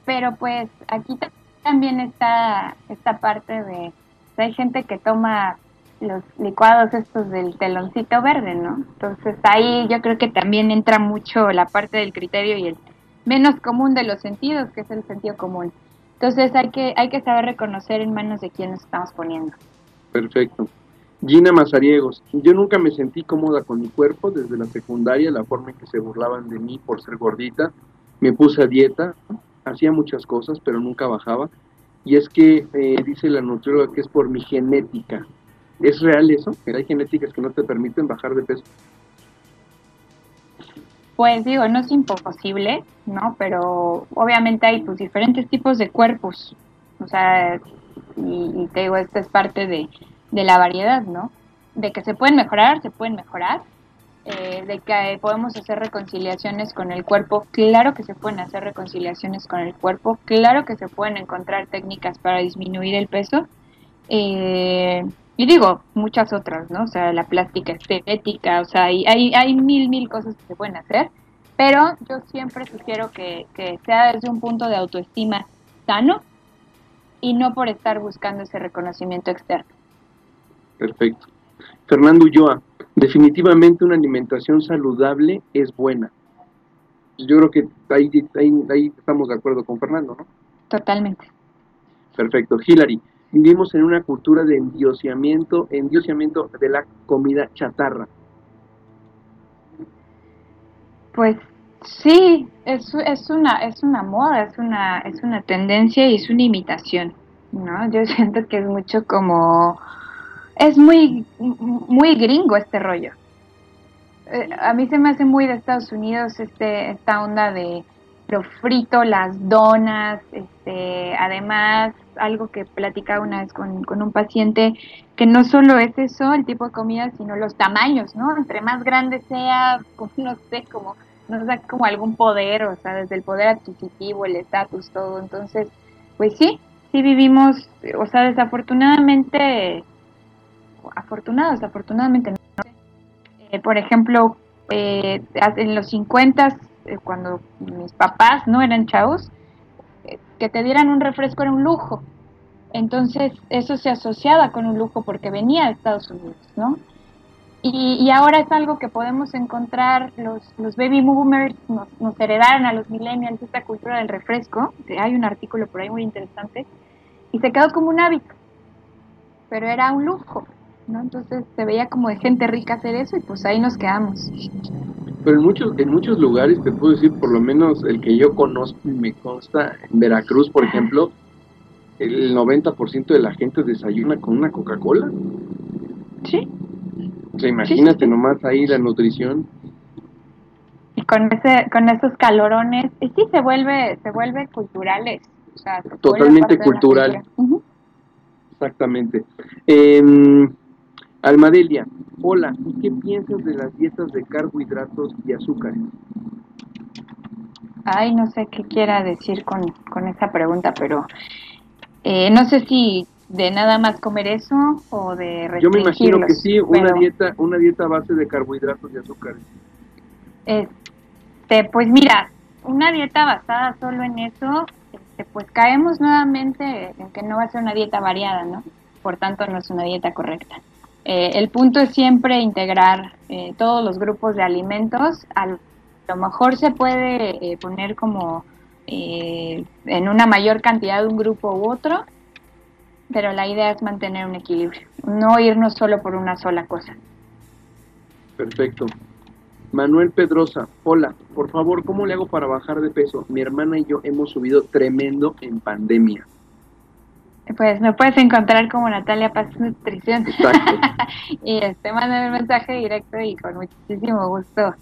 pero pues aquí también está esta parte de, hay gente que toma los licuados estos del teloncito verde, ¿no? Entonces ahí yo creo que también entra mucho la parte del criterio y el menos común de los sentidos, que es el sentido común. Entonces hay que, hay que saber reconocer en manos de quién nos estamos poniendo. Perfecto. Gina Mazariegos, yo nunca me sentí cómoda con mi cuerpo desde la secundaria, la forma en que se burlaban de mí por ser gordita. Me puse a dieta, hacía muchas cosas, pero nunca bajaba. Y es que eh, dice la nutrióloga que es por mi genética. ¿Es real eso? ¿Que hay genéticas que no te permiten bajar de peso? Pues digo, no es imposible, ¿no? Pero obviamente hay pues diferentes tipos de cuerpos. O sea, y, te digo, esta es parte de, de la variedad, ¿no? De que se pueden mejorar, se pueden mejorar, eh, de que podemos hacer reconciliaciones con el cuerpo, claro que se pueden hacer reconciliaciones con el cuerpo, claro que se pueden encontrar técnicas para disminuir el peso. Eh, y digo, muchas otras, ¿no? O sea, la plástica estética, o sea, hay, hay, hay mil, mil cosas que se pueden hacer, pero yo siempre sugiero que, que sea desde un punto de autoestima sano y no por estar buscando ese reconocimiento externo. Perfecto. Fernando Ulloa, definitivamente una alimentación saludable es buena. Yo creo que ahí, ahí, estamos de acuerdo con Fernando, ¿no? Totalmente. Perfecto. Hilary, vivimos en una cultura de endiosamiento, endiosamiento de la comida chatarra. Pues sí, es, es, una, es una moda, es una, es una tendencia y es una imitación, ¿no? Yo <laughs> siento que es mucho como es muy, muy gringo este rollo. Eh, a mí se me hace muy de Estados Unidos este, esta onda de lo frito, las donas, este, además algo que platicaba una vez con, con, un paciente, que no solo es eso, el tipo de comida, sino los tamaños, ¿no? Entre más grande sea, <laughs> no sé, como nos da como algún poder, o sea, desde el poder adquisitivo, el estatus, todo. Entonces, pues sí, sí vivimos, o sea, desafortunadamente afortunados, afortunadamente no. Eh, por ejemplo, eh, en los 50, eh, cuando mis papás no eran chavos, que te dieran un refresco era un lujo, Entonces, eso se asociaba con un lujo porque venía de Estados Unidos, ¿no? Y, ahora es algo que podemos encontrar, los, los baby boomers nos, nos heredaron a los millennials esta cultura del refresco, que hay un artículo por ahí muy interesante, y se quedó como un hábito, pero era un lujo, ¿no? Entonces se veía como de gente rica hacer eso y pues ahí nos quedamos. Pero en muchos, en muchos lugares, te puedo decir, por lo menos el que yo conozco y me consta, en Veracruz, por ejemplo, el 90% de la gente desayuna con una Coca-Cola. Sí. O sea, imagínate nomás ahí la nutrición. Y con ese, con esos calorones, y sí se vuelve, se vuelve culturales. O sea, se vuelve Totalmente cultural. Exactamente. Eh, Almadelia, hola, ¿y qué piensas de las dietas de carbohidratos y azúcares? Ay, no sé qué quiera decir con, con esa pregunta, pero eh, no sé si de nada más comer eso o de Yo me imagino que sí, una dieta, una dieta a base de carbohidratos y azúcares. Este, pues mira, una dieta basada solo en eso, este, pues caemos nuevamente en que no va a ser una dieta variada, ¿no? Por tanto, no es una dieta correcta. Eh, el punto es siempre integrar eh, todos los grupos de alimentos. A lo mejor se puede eh, poner como eh, en una mayor cantidad de un grupo u otro, pero la idea es mantener un equilibrio, no irnos solo por una sola cosa. Perfecto. Manuel Pedrosa, hola, por favor, ¿cómo le hago para bajar de peso? Mi hermana y yo hemos subido tremendo en pandemia. Pues me puedes encontrar como Natalia Paz Nutrición. Exacto. <laughs> y este, mándame un mensaje directo y con muchísimo gusto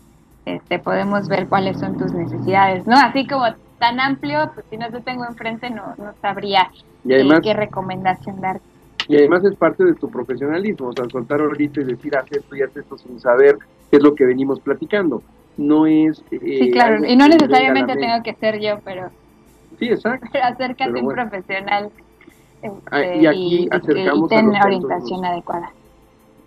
este, podemos ver cuáles son tus necesidades, ¿no? Así como tan amplio, pues si no te tengo enfrente no, no sabría Y además, eh, qué recomendación dar. y además es parte de tu profesionalismo, o sea, soltar ahorita y decir, haz esto y haz esto sin saber qué es lo que venimos platicando. No es... eh, Sí, claro, y no necesariamente mente. tengo que ser yo, pero, Sí, exacto. <laughs> pero acércate a un bueno. profesional este, Ah, y aquí que- y acercamos a los orientación adecuada.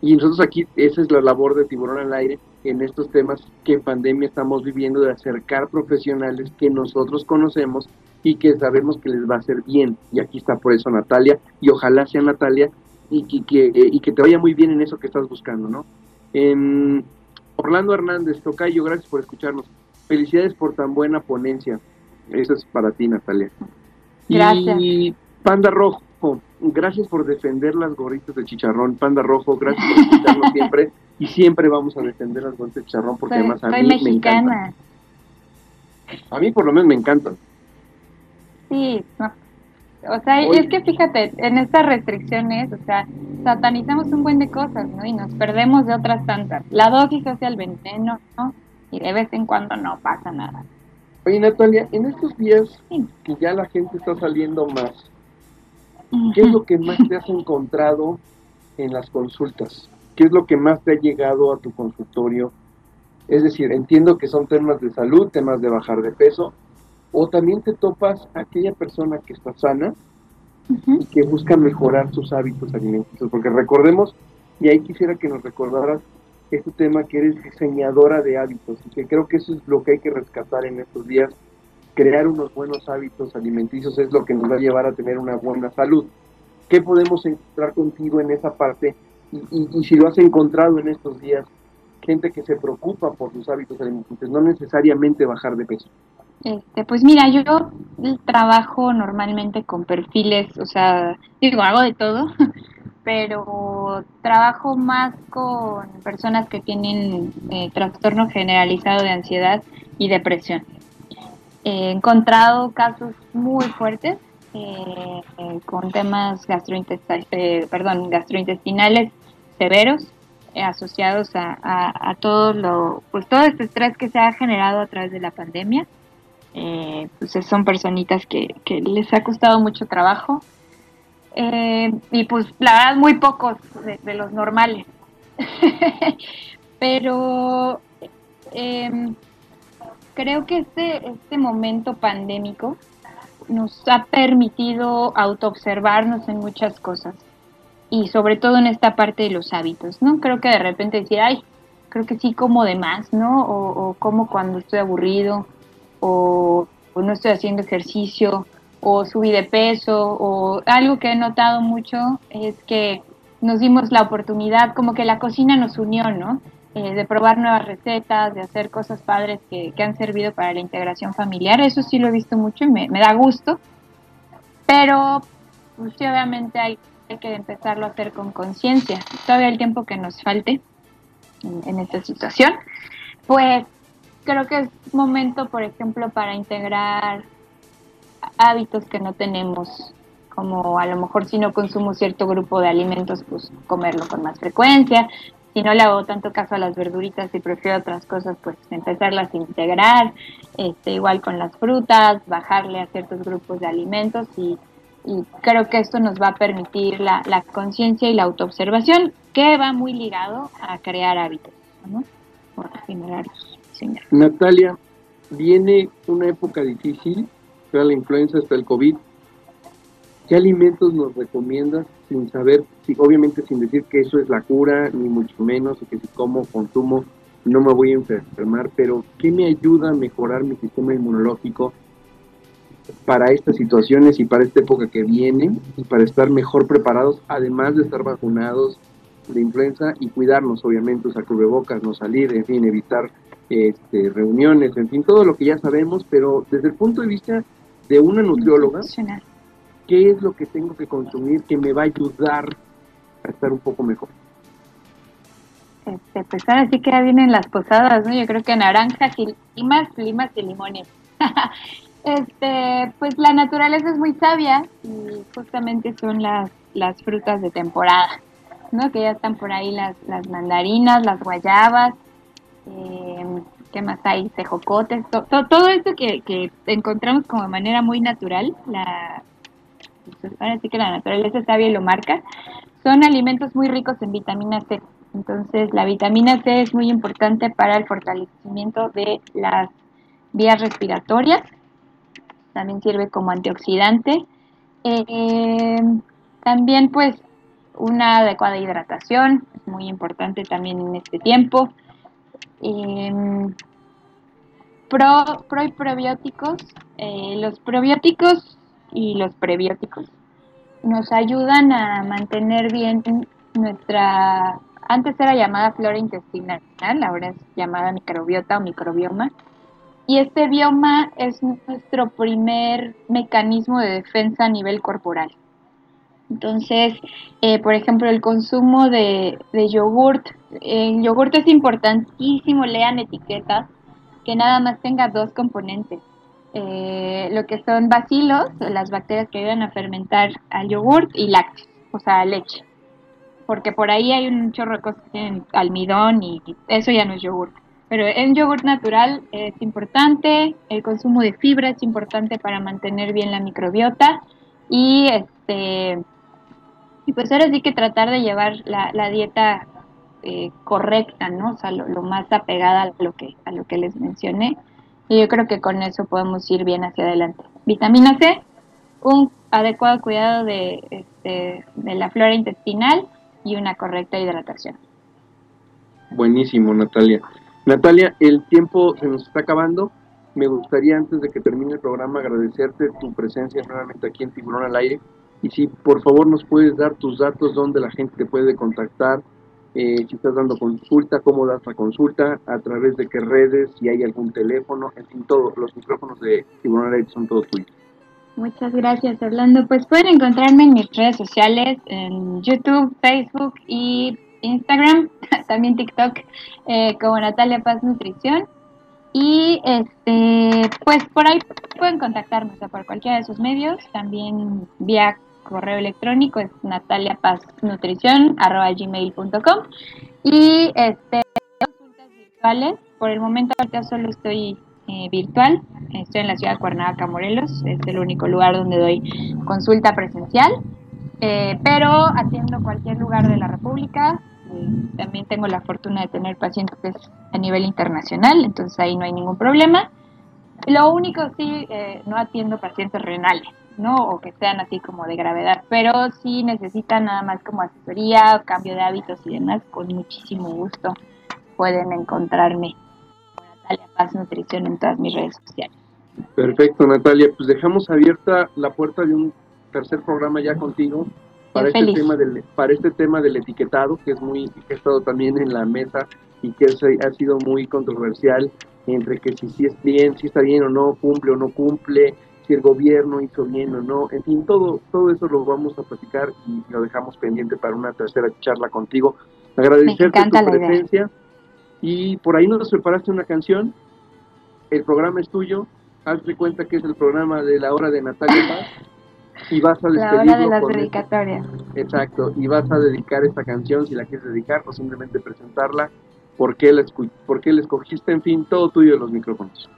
Y nosotros aquí, esa es la labor de Tiburón al Aire en estos temas que en pandemia estamos viviendo, de acercar profesionales que nosotros conocemos y que sabemos que les va a hacer bien. Y aquí está por eso Natalia, y ojalá sea Natalia, y que, que, eh, y que te vaya muy bien en eso que estás buscando, ¿no? Em, Orlando Hernández, Tocayo, gracias por escucharnos. Felicidades por tan buena ponencia. Eso es para ti, Natalia. Gracias. Y Panda Rojo, gracias por defender las gorritas de chicharrón. Panda Rojo, gracias por escucharnos <laughs> siempre. Y siempre vamos a defender las gorritas de chicharrón porque Soy, además a soy mí me encantan. mexicana. A mí por lo menos me encantan. Sí, no. O sea, Oye. es que fíjate, en estas restricciones, o sea, satanizamos un buen de cosas, ¿no? Y nos perdemos de otras tantas. La dosis hacia el veneno, ¿no? Y de vez en cuando no pasa nada. Oye Natalia, en estos días Sí. que ya la gente está saliendo más, ¿qué es lo que más te has encontrado en las consultas? ¿Qué es lo que más te ha llegado a tu consultorio? Es decir, entiendo que son temas de salud, temas de bajar de peso, o también te topas a aquella persona que está sana y que busca mejorar sus hábitos alimenticios, porque recordemos, y ahí quisiera que nos recordaras este tema que eres diseñadora de hábitos, y que creo que eso es lo que hay que rescatar en estos días, crear unos buenos hábitos alimenticios es lo que nos va a llevar a tener una buena salud. ¿Qué podemos encontrar contigo en esa parte? Y, si lo has encontrado en estos días, gente que se preocupa por sus hábitos alimenticios, no necesariamente bajar de peso. Este, pues mira, yo trabajo normalmente con perfiles, o sea, digo, hago de todo, <laughs> pero trabajo más con personas que tienen eh, trastorno generalizado de ansiedad y depresión. He encontrado casos muy fuertes eh, eh, con temas gastrointestinales, perdón, gastrointestinales severos eh, asociados a, a, a todo lo, pues todo este estrés que se ha generado a través de la pandemia. Eh, pues son personitas que, que les ha costado mucho trabajo eh, y pues la verdad muy pocos de, de los normales <laughs> pero eh, creo que este, este momento pandémico nos ha permitido autoobservarnos en muchas cosas y sobre todo en esta parte de los hábitos, ¿no? Creo que de repente decir, ay, creo que sí como de más, ¿no? O, o como cuando estoy aburrido, o, o no estoy haciendo ejercicio, o subí de peso o algo que he notado mucho es que nos dimos la oportunidad, como que la cocina nos unió, ¿no? Eh, de probar nuevas recetas, de hacer cosas padres que, han servido para la integración familiar. Eso sí lo he visto mucho y me, da gusto. Pero, pues sí, obviamente hay, que empezarlo a hacer con conciencia. Todavía el tiempo que nos falte en, en esta situación. Pues creo que es momento, por ejemplo, para integrar hábitos que no tenemos como a lo mejor si no consumo cierto grupo de alimentos, pues comerlo con más frecuencia. Si no le hago tanto caso a las verduritas y prefiero otras cosas, pues empezarlas a integrar. Este, igual con las frutas, bajarle a ciertos grupos de alimentos y, creo que esto nos va a permitir la, conciencia y la autoobservación, que va muy ligado a crear hábitos, ¿no? Natalia, viene una época difícil, sea la influenza hasta el COVID, ¿Qué alimentos nos recomiendas sin saber, obviamente sin decir que eso es la cura, ni mucho menos, y que si como, consumo, no me voy a enfermar, pero ¿qué me ayuda a mejorar mi sistema inmunológico para estas situaciones y para esta época que viene y para estar mejor preparados, además de estar vacunados de influenza y cuidarnos, obviamente, usar cubrebocas, no salir, en fin, evitar este, reuniones, en fin, todo lo que ya sabemos, pero desde el punto de vista de una nutrióloga, qué es lo que tengo que consumir que me va a ayudar a estar un poco mejor. Este, pues ahora sí que ya vienen las posadas, ¿no? Yo creo que naranjas y limas, limas y limones. <laughs> este, pues la naturaleza es muy sabia y justamente son las, las frutas de temporada, ¿no? Que ya están por ahí las, las mandarinas, las guayabas, eh, ¿qué más hay? Tejocotes, todo esto que, que encontramos como de manera muy natural, la, ahora sí que la naturaleza está bien lo marca, son alimentos muy ricos en vitamina C. Entonces, la vitamina C es muy importante para el fortalecimiento de las vías respiratorias. También sirve como antioxidante. Eh, también, pues, una adecuada hidratación es muy importante también en este tiempo. Eh, pro, pro y probióticos. Eh, los probióticos y los prebióticos nos ayudan a mantener bien nuestra, antes era llamada flora intestinal, ahora es llamada microbiota o microbioma. Y este bioma es nuestro primer mecanismo de defensa a nivel corporal. Entonces, eh, por ejemplo, el consumo de, de yogurt. El yogurt es importantísimo, lean etiquetas, que nada más tenga dos componentes, eh, lo que son bacilos, las bacterias que ayudan a fermentar al yogurt y lácteos, o sea, leche. Porque por ahí hay un chorro de cosas que tienen almidón y eso ya no es yogurt. Pero en yogurt natural es importante, el consumo de fibra es importante para mantener bien la microbiota y este y pues ahora sí que tratar de llevar la, dieta eh, correcta, ¿no? O sea, lo, lo, más apegada a lo que a lo que les mencioné y yo creo que con eso podemos ir bien hacia adelante. Vitamina C, un adecuado cuidado de, este, de la flora intestinal y una correcta hidratación. Buenísimo, Natalia. Natalia, el tiempo se nos está acabando. Me gustaría, antes de que termine el programa, agradecerte tu presencia nuevamente aquí en Tiburón al Aire. Y si por favor nos puedes dar tus datos donde la gente te puede contactar, eh, si estás dando consulta, cómo das la consulta, a través de qué redes, si hay algún teléfono, en fin, todos los micrófonos de Tiburón son todos tuyos. Muchas gracias, Orlando. Pues pueden encontrarme en mis redes sociales, en YouTube, Facebook y Instagram, <laughs> también TikTok, eh, como Natalia Paz Nutrición. Y este, pues por ahí pueden contactarme, o sea, por cualquiera de esos medios, también vía correo electrónico es nataliapaznutrición.com y este consultas virtuales. Por el momento ahorita solo estoy eh, virtual, estoy en la ciudad de Cuernavaca, Morelos, es el único lugar donde doy consulta presencial, eh, pero atiendo cualquier lugar de la República. Eh, también tengo la fortuna de tener pacientes a nivel internacional, entonces ahí no hay ningún problema. Lo único sí, no atiendo pacientes renales. ¿No? O que sean así como de gravedad, pero si necesitan nada más como asesoría, cambio de hábitos y demás, con muchísimo gusto pueden encontrarme con Natalia Paz Nutrición en todas mis redes sociales. Perfecto, Natalia. Pues dejamos abierta la puerta de un tercer programa ya contigo para este feliz. tema del para este tema del etiquetado que es muy que ha estado también en la mesa y que es- ha sido muy controversial entre que si sí es bien, si está bien o no, cumple o no cumple, si el gobierno hizo bien o no, en fin, todo todo eso lo vamos a platicar y lo dejamos pendiente para una tercera charla contigo. Agradecerte tu idea. presencia y por ahí nos preparaste una canción. El programa es tuyo. Hazte cuenta que es el programa de la hora de Natalia Paz y vas a La hora de las este- dedicatorias. Exacto, y vas a dedicar esta canción si la quieres dedicar o simplemente presentarla, por qué la, escu- por qué la escogiste, en fin, todo tuyo de los micrófonos.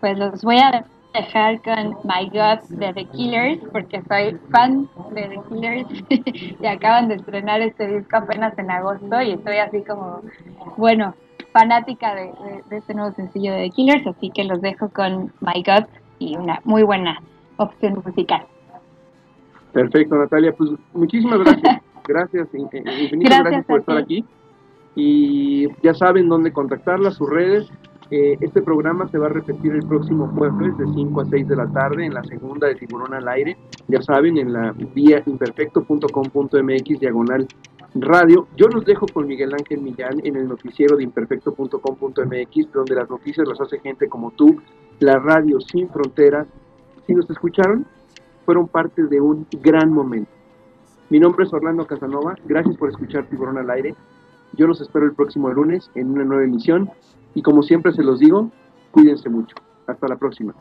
Pues los voy a dejar con My God de The Killers, porque soy fan de The Killers. <laughs> Y acaban de estrenar este disco apenas en agosto y estoy así como, bueno, fanática de, de- de este nuevo sencillo de The Killers, así que los dejo con My God y una muy buena opción musical. Perfecto, Natalia, pues muchísimas gracias, <laughs> gracias, in- infinitas Gracias gracias por estar aquí. Y ya saben dónde contactarla, sus redes. Eh, este programa se va a repetir el próximo jueves de 5 a 6 de la tarde en la segunda de Tiburón al Aire. Ya saben, en la vía imperfecto.com.mx diagonal radio. Yo los dejo con Miguel Ángel Millán en el noticiero de imperfecto.com.mx, donde las noticias las hace gente como tú, la radio sin fronteras. Si nos escucharon, fueron parte de un gran momento. Mi nombre es Orlando Casanova, gracias por escuchar Tiburón al Aire. Yo los espero el próximo lunes en una nueva emisión y como siempre se los digo, cuídense mucho. Hasta la próxima.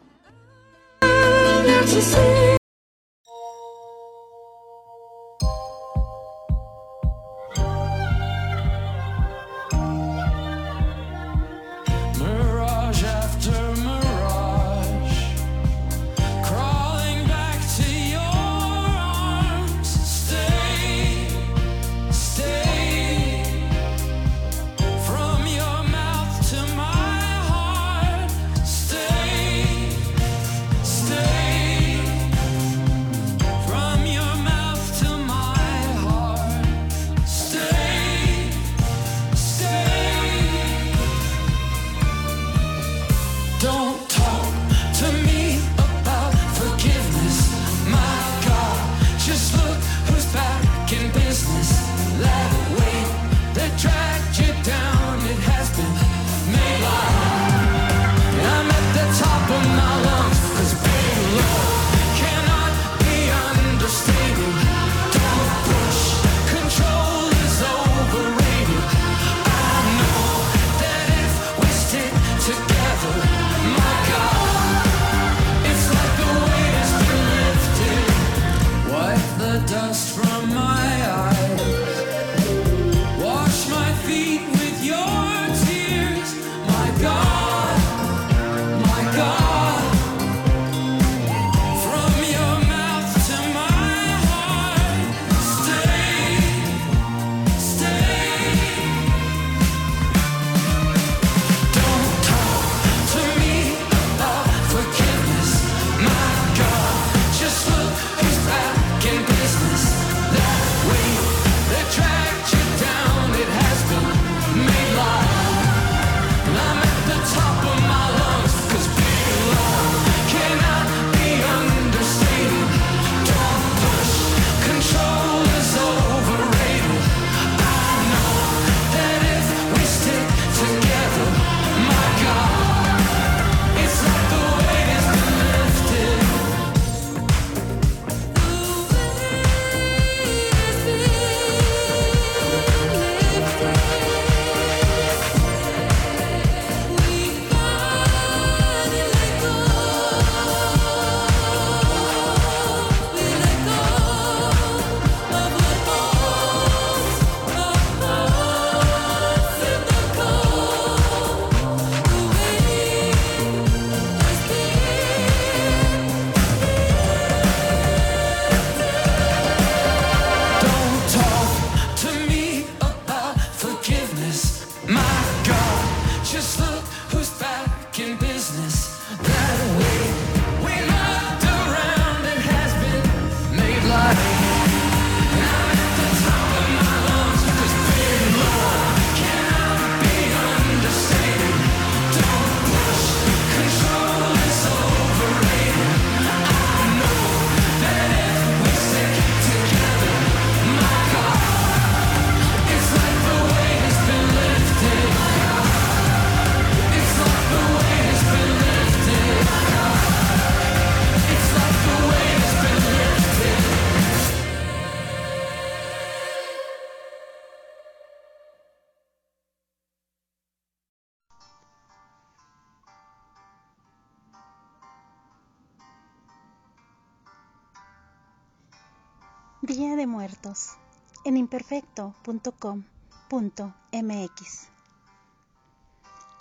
En imperfecto.com.mx.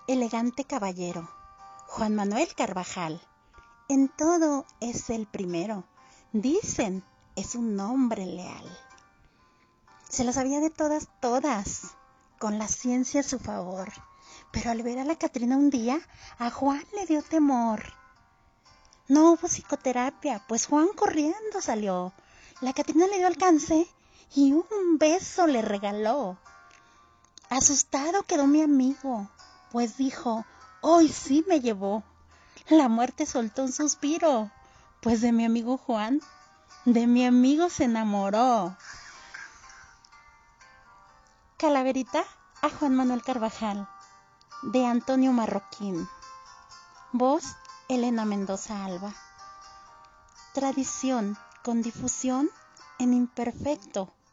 Elegante caballero, Juan Manuel Carvajal. En todo es el primero. Dicen, es un hombre leal. Se lo sabía de todas, todas, con la ciencia a su favor. Pero al ver a la Catrina un día, a Juan le dio temor. No hubo psicoterapia, pues Juan corriendo salió. La Catrina le dio alcance y un beso le regaló. Asustado quedó mi amigo, pues dijo, hoy sí me llevó. La muerte soltó un suspiro, pues de mi amigo Juan, de mi amigo se enamoró. Calaverita a Juan Manuel Carvajal, de Antonio Marroquín. Voz Elena Mendoza Alba. Tradición con difusión en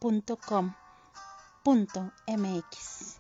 imperfecto.com.mx.